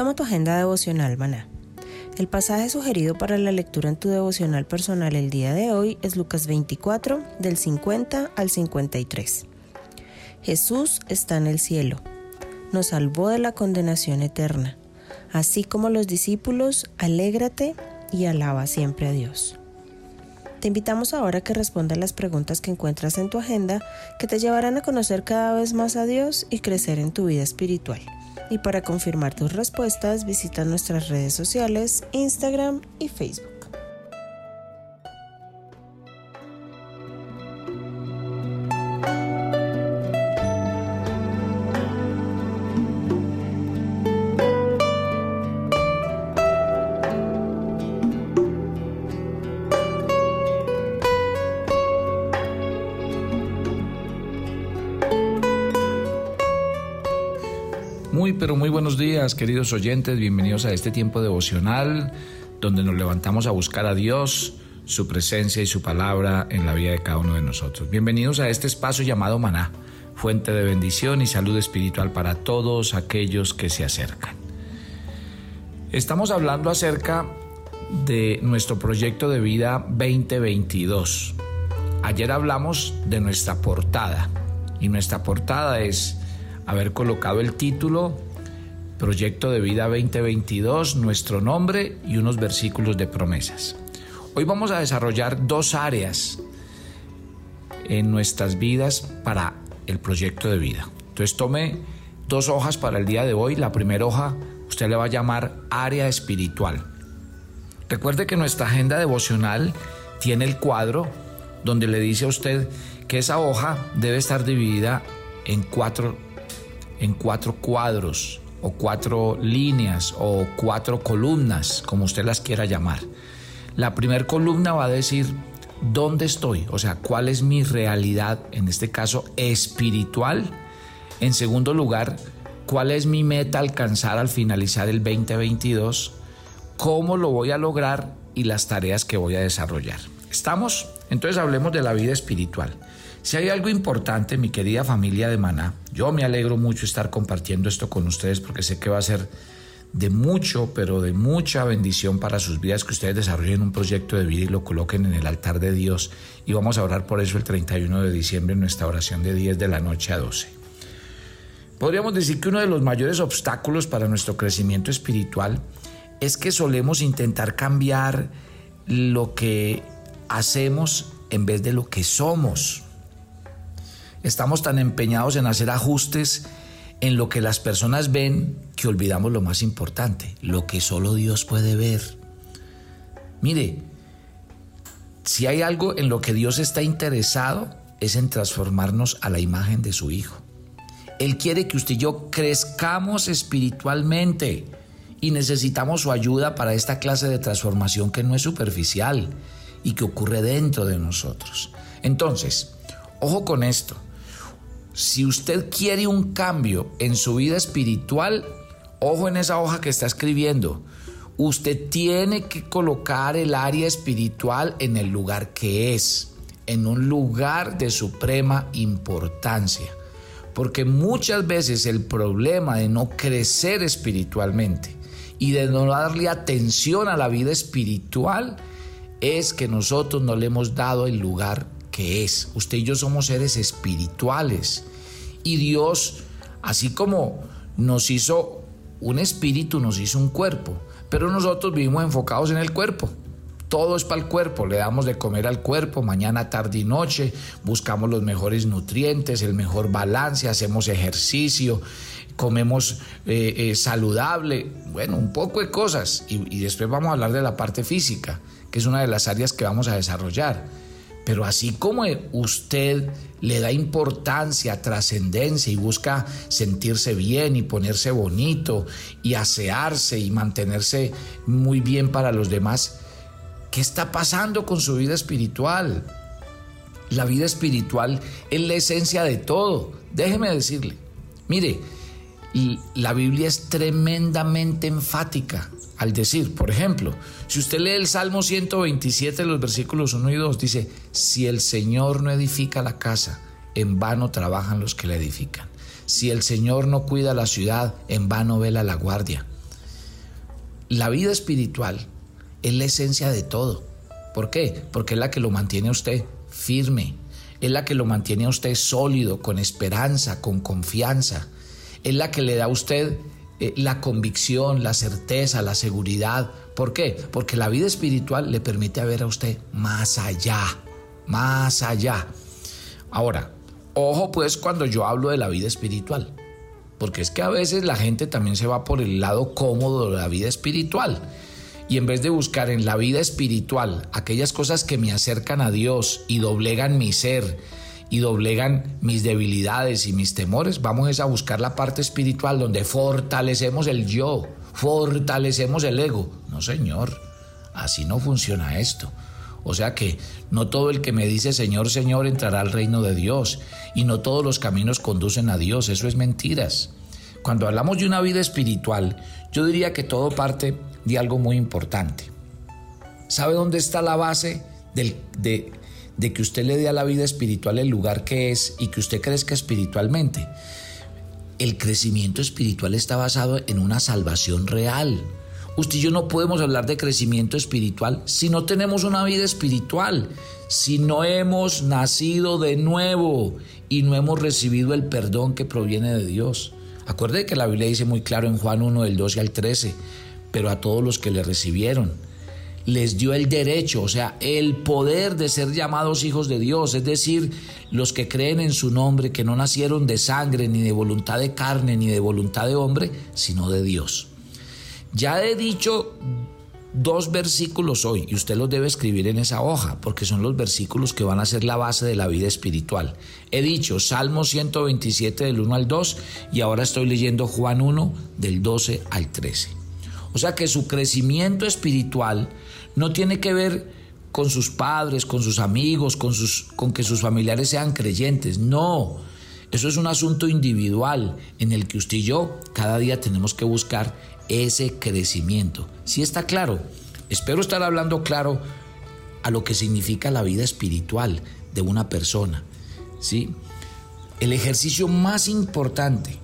Toma tu agenda devocional, maná. El pasaje sugerido para la lectura en tu devocional personal el día de hoy es Lucas 24, del 50 al 53. Jesús está en el cielo. Nos salvó de la condenación eterna. Así como los discípulos, alégrate y alaba siempre a Dios. Te invitamos ahora a que respondas las preguntas que encuentras en tu agenda que te llevarán a conocer cada vez más a Dios y crecer en tu vida espiritual y para confirmar tus respuestas visita nuestras redes sociales, Instagram y Facebook. Muy, pero muy buenos días, queridos oyentes. Bienvenidos a este tiempo devocional donde nos levantamos a buscar a Dios, su presencia y su palabra en la vida de cada uno de nosotros. Bienvenidos a este espacio llamado Maná, fuente de bendición y salud espiritual para todos aquellos que se acercan. Estamos hablando acerca de nuestro proyecto de vida 2022. Ayer hablamos de nuestra portada y nuestra portada es haber colocado el título Proyecto de Vida 2022, nuestro nombre y unos versículos de promesas. Hoy vamos a desarrollar dos áreas en nuestras vidas para el proyecto de vida. Entonces tome dos hojas para el día de hoy. La primera hoja usted le va a llamar área espiritual. Recuerde que nuestra agenda devocional tiene el cuadro donde le dice a usted que esa hoja debe estar dividida en cuatro en cuatro cuadros o cuatro líneas o cuatro columnas, como usted las quiera llamar. La primera columna va a decir dónde estoy, o sea, cuál es mi realidad, en este caso espiritual. En segundo lugar, cuál es mi meta alcanzar al finalizar el 2022, cómo lo voy a lograr y las tareas que voy a desarrollar. ¿Estamos? Entonces hablemos de la vida espiritual. Si hay algo importante, mi querida familia de Maná, yo me alegro mucho estar compartiendo esto con ustedes porque sé que va a ser de mucho, pero de mucha bendición para sus vidas que ustedes desarrollen un proyecto de vida y lo coloquen en el altar de Dios. Y vamos a orar por eso el 31 de diciembre en nuestra oración de 10 de la noche a 12. Podríamos decir que uno de los mayores obstáculos para nuestro crecimiento espiritual es que solemos intentar cambiar lo que hacemos en vez de lo que somos. Estamos tan empeñados en hacer ajustes en lo que las personas ven que olvidamos lo más importante, lo que solo Dios puede ver. Mire, si hay algo en lo que Dios está interesado es en transformarnos a la imagen de su Hijo. Él quiere que usted y yo crezcamos espiritualmente y necesitamos su ayuda para esta clase de transformación que no es superficial y que ocurre dentro de nosotros. Entonces, ojo con esto si usted quiere un cambio en su vida espiritual, ojo en esa hoja que está escribiendo. Usted tiene que colocar el área espiritual en el lugar que es, en un lugar de suprema importancia. Porque muchas veces el problema de no crecer espiritualmente y de no darle atención a la vida espiritual es que nosotros no le hemos dado el lugar que es. Usted y yo somos seres espirituales y Dios, así como nos hizo un espíritu, nos hizo un cuerpo, pero nosotros vivimos enfocados en el cuerpo. Todo es para el cuerpo, le damos de comer al cuerpo mañana, tarde y noche, buscamos los mejores nutrientes, el mejor balance, hacemos ejercicio, comemos eh, eh, saludable, bueno, un poco de cosas. Y, y después vamos a hablar de la parte física, que es una de las áreas que vamos a desarrollar. Pero así como usted le da importancia, trascendencia y busca sentirse bien y ponerse bonito y asearse y mantenerse muy bien para los demás, ¿Qué está pasando con su vida espiritual? La vida espiritual es la esencia de todo. Déjeme decirle, mire, la Biblia es tremendamente enfática al decir, por ejemplo, si usted lee el Salmo 127, los versículos 1 y 2, dice, si el Señor no edifica la casa, en vano trabajan los que la edifican. Si el Señor no cuida la ciudad, en vano vela la guardia. La vida espiritual es la esencia de todo. ¿Por qué? Porque es la que lo mantiene a usted firme, es la que lo mantiene a usted sólido, con esperanza, con confianza, es la que le da a usted eh, la convicción, la certeza, la seguridad. ¿Por qué? Porque la vida espiritual le permite ver a usted más allá, más allá. Ahora, ojo pues cuando yo hablo de la vida espiritual, porque es que a veces la gente también se va por el lado cómodo de la vida espiritual y en vez de buscar en la vida espiritual aquellas cosas que me acercan a Dios y doblegan mi ser y doblegan mis debilidades y mis temores, vamos a buscar la parte espiritual donde fortalecemos el yo, fortalecemos el ego. No, Señor, así no funciona esto. O sea que no todo el que me dice Señor, Señor entrará al reino de Dios y no todos los caminos conducen a Dios, eso es mentiras. Cuando hablamos de una vida espiritual, yo diría que todo parte de algo muy importante. ¿Sabe dónde está la base de, de que usted le dé a la vida espiritual el lugar que es y que usted crezca espiritualmente? El crecimiento espiritual está basado en una salvación real. Usted y yo no podemos hablar de crecimiento espiritual si no tenemos una vida espiritual, si no hemos nacido de nuevo y no hemos recibido el perdón que proviene de Dios. Acuerde que la Biblia dice muy claro en Juan 1 del 12 al 13, pero a todos los que le recibieron. Les dio el derecho, o sea, el poder de ser llamados hijos de Dios, es decir, los que creen en su nombre, que no nacieron de sangre, ni de voluntad de carne, ni de voluntad de hombre, sino de Dios. Ya he dicho dos versículos hoy y usted los debe escribir en esa hoja porque son los versículos que van a ser la base de la vida espiritual. He dicho Salmo 127 del 1 al 2 y ahora estoy leyendo Juan 1 del 12 al 13. O sea que su crecimiento espiritual no tiene que ver con sus padres, con sus amigos, con, sus, con que sus familiares sean creyentes. No, eso es un asunto individual en el que usted y yo cada día tenemos que buscar ese crecimiento. Si está claro, espero estar hablando claro a lo que significa la vida espiritual de una persona. ¿sí? El ejercicio más importante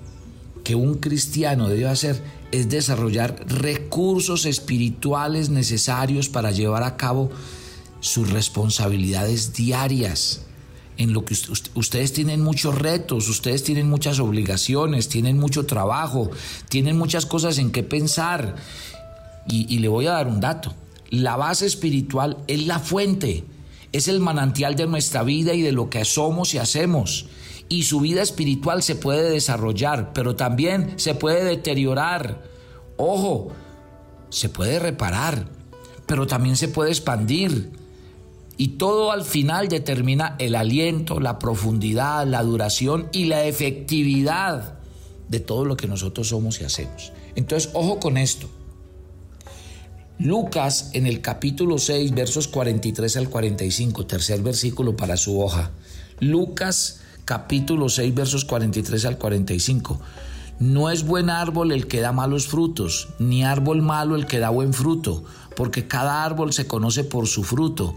que un cristiano debe hacer es desarrollar recursos espirituales necesarios para llevar a cabo sus responsabilidades diarias. En lo que ustedes tienen muchos retos, ustedes tienen muchas obligaciones, tienen mucho trabajo, tienen muchas cosas en qué pensar. Y, y le voy a dar un dato. La base espiritual es la fuente, es el manantial de nuestra vida y de lo que somos y hacemos y su vida espiritual se puede desarrollar, pero también se puede deteriorar. Ojo, se puede reparar, pero también se puede expandir. Y todo al final determina el aliento, la profundidad, la duración y la efectividad de todo lo que nosotros somos y hacemos. Entonces, ojo con esto. Lucas en el capítulo 6, versos 43 al 45, tercer versículo para su hoja. Lucas capítulo 6, versos 43 al 45. No es buen árbol el que da malos frutos, ni árbol malo el que da buen fruto, porque cada árbol se conoce por su fruto.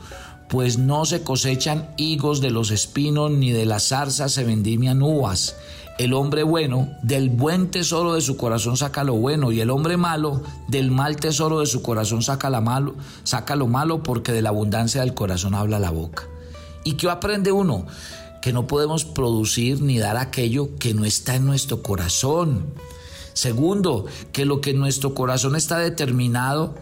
pues no se cosechan higos de los espinos, ni de las zarzas se vendimian uvas. El hombre bueno del buen tesoro de su corazón saca lo bueno y el hombre malo del mal tesoro de su corazón saca, la malo, saca lo malo porque de la abundancia del corazón habla la boca. ¿Y qué aprende uno? Que no podemos producir ni dar aquello que no está en nuestro corazón. Segundo, que lo que en nuestro corazón está determinado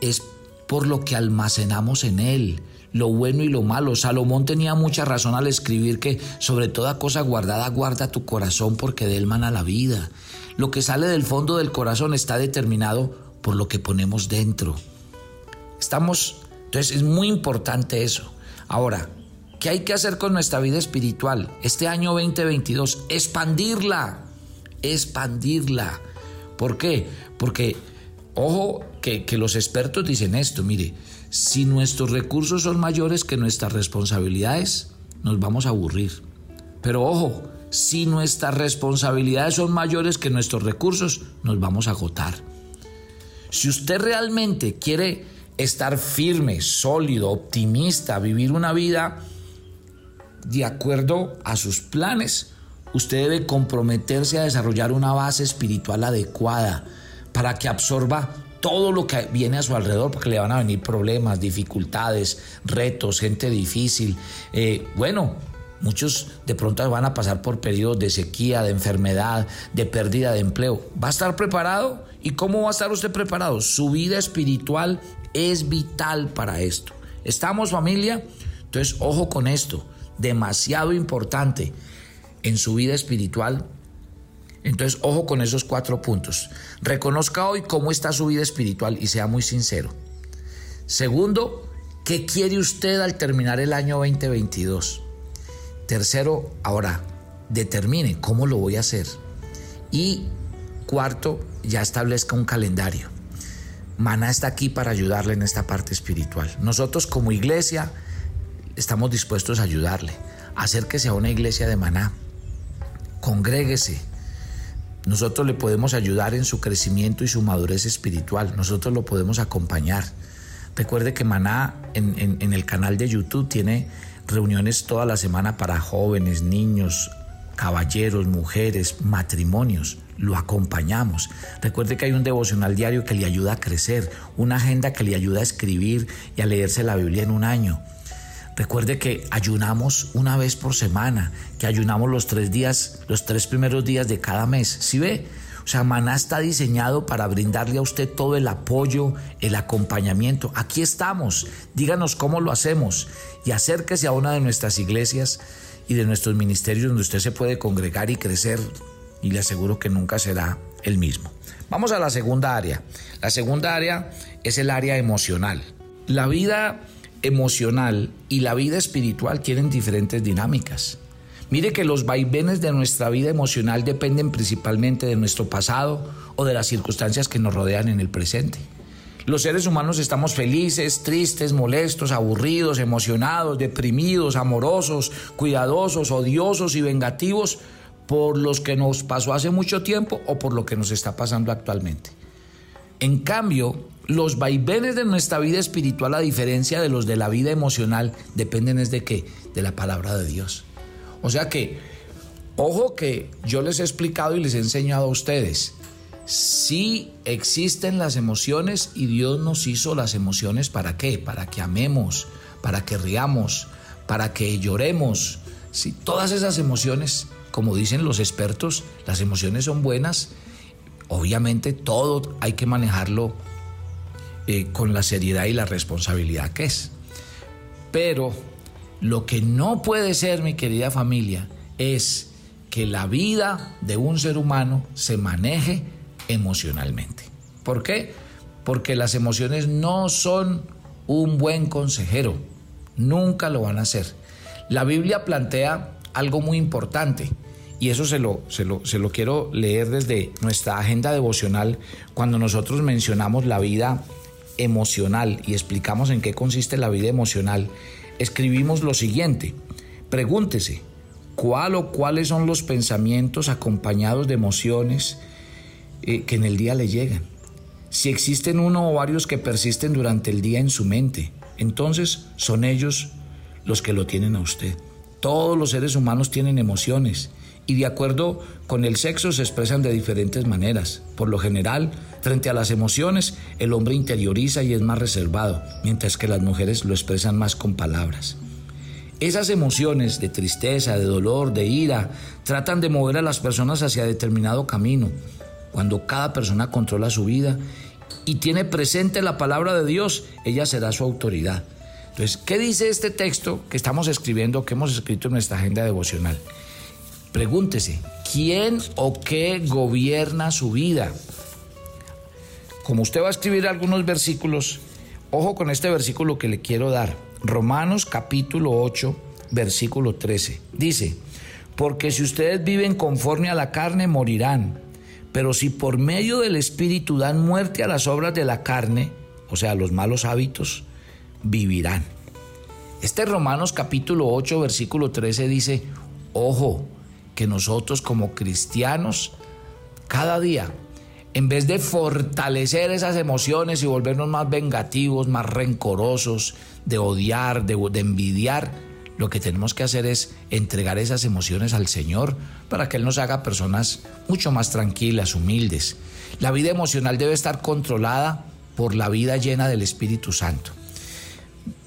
es por lo que almacenamos en él lo bueno y lo malo. Salomón tenía mucha razón al escribir que sobre toda cosa guardada guarda tu corazón porque de él mana la vida. Lo que sale del fondo del corazón está determinado por lo que ponemos dentro. Estamos, entonces es muy importante eso. Ahora, ¿qué hay que hacer con nuestra vida espiritual? Este año 2022, expandirla, expandirla. ¿Por qué? Porque, ojo, que, que los expertos dicen esto, mire, si nuestros recursos son mayores que nuestras responsabilidades, nos vamos a aburrir. Pero ojo, si nuestras responsabilidades son mayores que nuestros recursos, nos vamos a agotar. Si usted realmente quiere estar firme, sólido, optimista, vivir una vida de acuerdo a sus planes, usted debe comprometerse a desarrollar una base espiritual adecuada para que absorba todo lo que viene a su alrededor, porque le van a venir problemas, dificultades, retos, gente difícil. Eh, bueno, muchos de pronto van a pasar por periodos de sequía, de enfermedad, de pérdida de empleo. ¿Va a estar preparado? ¿Y cómo va a estar usted preparado? Su vida espiritual es vital para esto. ¿Estamos familia? Entonces, ojo con esto, demasiado importante en su vida espiritual entonces, ojo con esos cuatro puntos. Reconozca hoy cómo está su vida espiritual y sea muy sincero. Segundo, ¿qué quiere usted al terminar el año 2022? Tercero, ahora, determine cómo lo voy a hacer. Y cuarto, ya establezca un calendario. Maná está aquí para ayudarle en esta parte espiritual. Nosotros como iglesia estamos dispuestos a ayudarle. Acérquese a una iglesia de Maná. Congréguese nosotros le podemos ayudar en su crecimiento y su madurez espiritual. Nosotros lo podemos acompañar. Recuerde que Maná en, en, el canal de YouTube tiene reuniones toda la semana para jóvenes, niños, caballeros, mujeres, matrimonios. Lo acompañamos. Recuerde que hay un devocional diario que le ayuda a crecer, una agenda que le ayuda a escribir y a leerse la Biblia en un año. Recuerde que ayunamos una vez por semana, que ayunamos los tres días, los tres primeros días de cada mes. ¿Sí ve? O sea, Maná está diseñado para brindarle a usted todo el apoyo, el acompañamiento. Aquí estamos. Díganos cómo lo hacemos y acérquese a una de nuestras iglesias y de nuestros ministerios donde usted se puede congregar y crecer y le aseguro que nunca será el mismo. Vamos a la segunda área. La segunda área es el área emocional. La vida emocional y la vida espiritual tienen diferentes dinámicas. Mire que los vaivenes de nuestra vida emocional dependen principalmente de nuestro pasado o de las circunstancias que nos rodean en el presente. Los seres humanos estamos felices, tristes, molestos, aburridos, emocionados, deprimidos, amorosos, cuidadosos, odiosos y vengativos por los que nos pasó hace mucho tiempo o por lo que nos está pasando actualmente. En cambio, los vaivenes de nuestra vida espiritual, a diferencia de los de la vida emocional, dependen es de qué? De la palabra de Dios. O sea que, ojo que yo les he explicado y les he enseñado a ustedes, sí existen las emociones y Dios nos hizo las emociones para qué? Para que amemos, para que riamos, para que lloremos. Si todas esas emociones, como dicen los expertos, las emociones son buenas Obviamente todo hay que manejarlo eh, con la seriedad y la responsabilidad que es. Pero lo que no puede ser, mi querida familia, es que la vida de un ser humano se maneje emocionalmente. ¿Por qué? Porque las emociones no son un buen consejero, nunca lo van a ser. La Biblia plantea algo muy importante y eso se lo, se lo, quiero leer desde nuestra agenda devocional cuando nosotros mencionamos la vida emocional y explicamos en qué consiste la vida emocional. Escribimos lo siguiente, pregúntese, ¿cuál o cuáles son los pensamientos acompañados de emociones eh, que en el día le llegan? Si existen uno o varios que persisten durante el día en su mente, entonces son ellos los que lo tienen a usted. Todos los seres humanos tienen emociones y de acuerdo con el sexo se expresan de diferentes maneras. Por lo general, frente a las emociones, el hombre interioriza y es más reservado, mientras que las mujeres lo expresan más con palabras. Esas emociones de tristeza, de dolor, de ira, tratan de mover a las personas hacia determinado camino. Cuando cada persona controla su vida y tiene presente la palabra de Dios, ella será su autoridad. Entonces, ¿qué dice este texto que estamos escribiendo, que hemos escrito en nuestra agenda devocional? Pregúntese, ¿quién o qué gobierna su vida? Como usted va a escribir algunos versículos, ojo con este versículo que le quiero dar. Romanos capítulo 8, versículo 13. Dice, porque si ustedes viven conforme a la carne, morirán. Pero si por medio del Espíritu dan muerte a las obras de la carne, o sea, los malos hábitos, vivirán. Este Romanos capítulo 8, versículo 13 dice, ojo, que nosotros como cristianos, cada día, en vez de fortalecer esas emociones y volvernos más vengativos, más rencorosos, de odiar, de, envidiar, lo que tenemos que hacer es entregar esas emociones al Señor para que Él nos haga personas mucho más tranquilas, humildes. La vida emocional debe estar controlada por la vida llena del Espíritu Santo.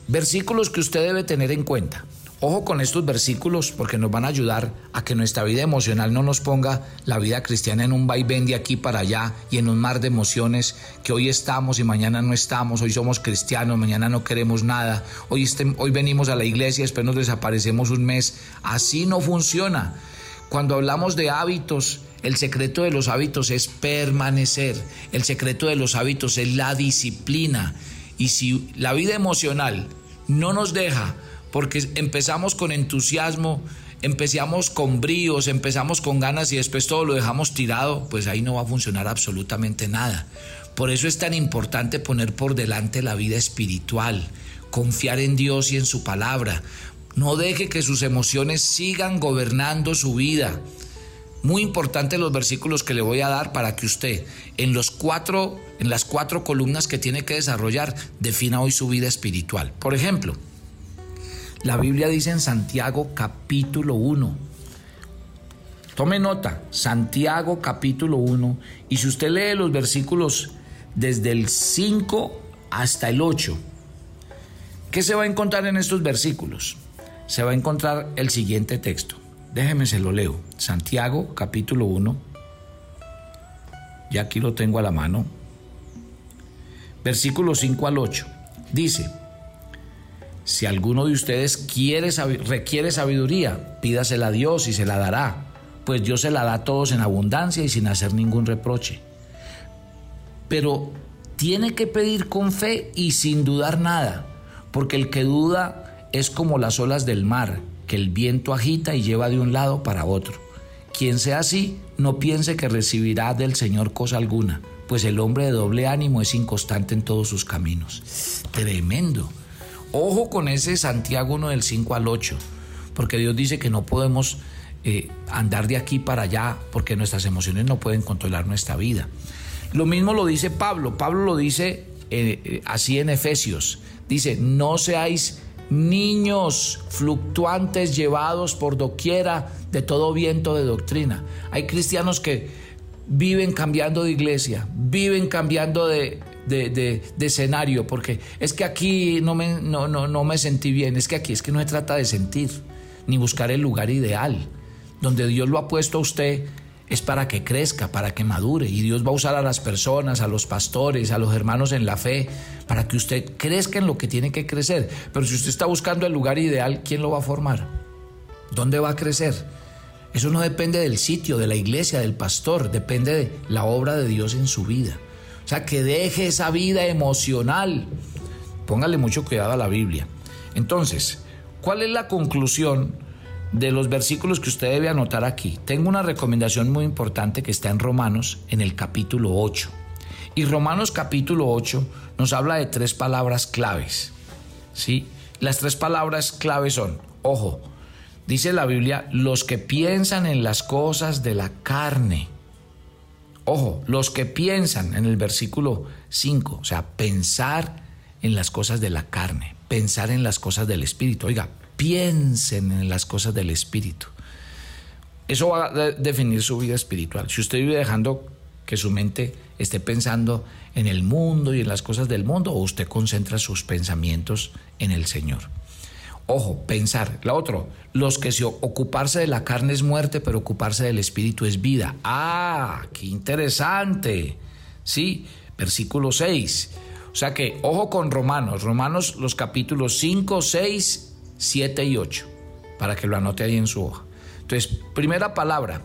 Versículos que usted debe tener en cuenta. Ojo con estos versículos porque nos van a ayudar a que nuestra vida emocional no nos ponga la vida cristiana en un vaivén de aquí para allá y en un mar de emociones que hoy estamos y mañana no estamos, hoy somos cristianos, mañana no queremos nada, hoy, hoy venimos a la iglesia y después nos desaparecemos un mes. Así no funciona. Cuando hablamos de hábitos, el secreto de los hábitos es permanecer, el secreto de los hábitos es la disciplina. Y si la vida emocional no nos deja porque empezamos con entusiasmo, empezamos con bríos, empezamos con ganas y después todo lo dejamos tirado, pues ahí no va a funcionar absolutamente nada. Por eso es tan importante poner por delante la vida espiritual, confiar en Dios y en su palabra. No deje que sus emociones sigan gobernando su vida. Muy importante los versículos que le voy a dar para que usted en los cuatro en las cuatro columnas que tiene que desarrollar defina hoy su vida espiritual. Por ejemplo, la Biblia dice en Santiago capítulo 1. Tome nota, Santiago capítulo 1. Y si usted lee los versículos desde el 5 hasta el 8, ¿qué se va a encontrar en estos versículos? Se va a encontrar el siguiente texto. Déjeme se lo leo. Santiago capítulo 1. Ya aquí lo tengo a la mano. Versículo 5 al 8. Dice, si alguno de ustedes quiere, requiere sabiduría, pídasela a Dios y se la dará, pues Dios se la da a todos en abundancia y sin hacer ningún reproche. Pero tiene que pedir con fe y sin dudar nada, porque el que duda es como las olas del mar, que el viento agita y lleva de un lado para otro. Quien sea así, no piense que recibirá del Señor cosa alguna, pues el hombre de doble ánimo es inconstante en todos sus caminos. Tremendo. Ojo con ese Santiago 1 del 5 al 8, porque Dios dice que no podemos eh, andar de aquí para allá porque nuestras emociones no pueden controlar nuestra vida. Lo mismo lo dice Pablo. Pablo lo dice eh, eh, así en Efesios. Dice, no seáis niños fluctuantes llevados por doquiera de todo viento de doctrina. Hay cristianos que viven cambiando de iglesia, viven cambiando de, de, escenario, porque es que aquí no me, no, no, no me sentí bien, es que aquí es que no se trata de sentir, ni buscar el lugar ideal. Donde Dios lo ha puesto a usted es para que crezca, para que madure, y Dios va a usar a las personas, a los pastores, a los hermanos en la fe, para que usted crezca en lo que tiene que crecer. Pero si usted está buscando el lugar ideal, ¿quién lo va a formar? ¿Dónde va a crecer? Eso no depende del sitio, de la iglesia, del pastor, depende de la obra de Dios en su vida. O sea, que deje esa vida emocional. Póngale mucho cuidado a la Biblia. Entonces, ¿cuál es la conclusión de los versículos que usted debe anotar aquí? Tengo una recomendación muy importante que está en Romanos, en el capítulo 8. Y Romanos capítulo 8 nos habla de tres palabras claves. ¿sí? Las tres palabras claves son, ojo, dice la Biblia, los que piensan en las cosas de la carne Ojo, los que piensan en el versículo 5, o sea, pensar en las cosas de la carne, pensar en las cosas del espíritu. Oiga, piensen en las cosas del espíritu. Eso va a definir su vida espiritual. Si usted vive dejando que su mente esté pensando en el mundo y en las cosas del mundo, o usted concentra sus pensamientos en el Señor. Ojo, pensar. La otra, los que se ocuparse de la carne es muerte, pero ocuparse del espíritu es vida. Ah, qué interesante. Sí, versículo 6. O sea que, ojo con Romanos, Romanos los capítulos 5, 6, 7 y 8, para que lo anote ahí en su hoja. Entonces, primera palabra,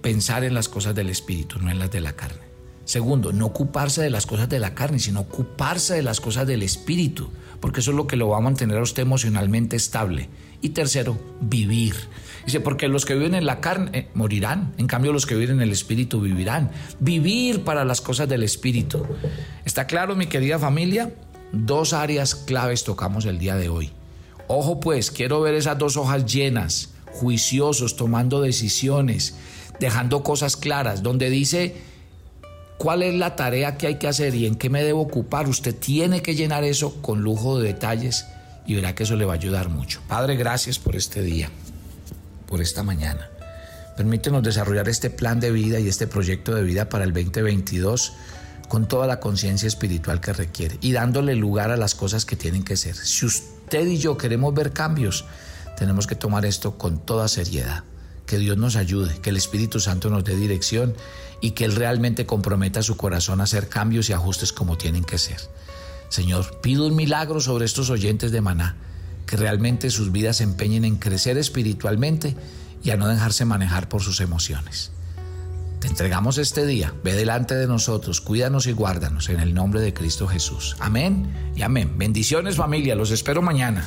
pensar en las cosas del espíritu, no en las de la carne. Segundo, no ocuparse de las cosas de la carne, sino ocuparse de las cosas del espíritu, porque eso es lo que lo va a mantener a usted emocionalmente estable. Y tercero, vivir. Dice, porque los que viven en la carne eh, morirán, en cambio los que viven en el espíritu vivirán. Vivir para las cosas del espíritu. ¿Está claro, mi querida familia? Dos áreas claves tocamos el día de hoy. Ojo pues, quiero ver esas dos hojas llenas, juiciosos, tomando decisiones, dejando cosas claras, donde dice cuál es la tarea que hay que hacer y en qué me debo ocupar. Usted tiene que llenar eso con lujo de detalles y verá que eso le va a ayudar mucho. Padre, gracias por este día, por esta mañana. Permítenos desarrollar este plan de vida y este proyecto de vida para el 2022 con toda la conciencia espiritual que requiere y dándole lugar a las cosas que tienen que ser. Si usted y yo queremos ver cambios, tenemos que tomar esto con toda seriedad. Que Dios nos ayude, que el Espíritu Santo nos dé dirección y que Él realmente comprometa su corazón a hacer cambios y ajustes como tienen que ser. Señor, pido un milagro sobre estos oyentes de Maná, que realmente sus vidas se empeñen en crecer espiritualmente y a no dejarse manejar por sus emociones. Te entregamos este día, ve delante de nosotros, cuídanos y guárdanos en el nombre de Cristo Jesús. Amén y amén. Bendiciones familia, los espero mañana.